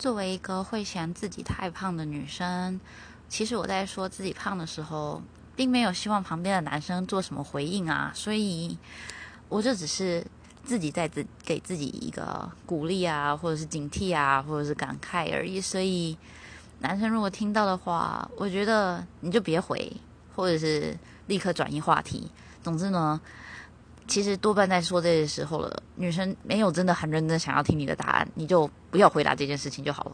作为一个会嫌自己太胖的女生，其实我在说自己胖的时候，并没有希望旁边的男生做什么回应啊，所以我就只是自己在自给自己一个鼓励啊，或者是警惕啊，或者是感慨而已。所以男生如果听到的话，我觉得你就别回，或者是立刻转移话题。总之呢。其实多半在说这些时候了，女生没有真的很认真想要听你的答案，你就不要回答这件事情就好了。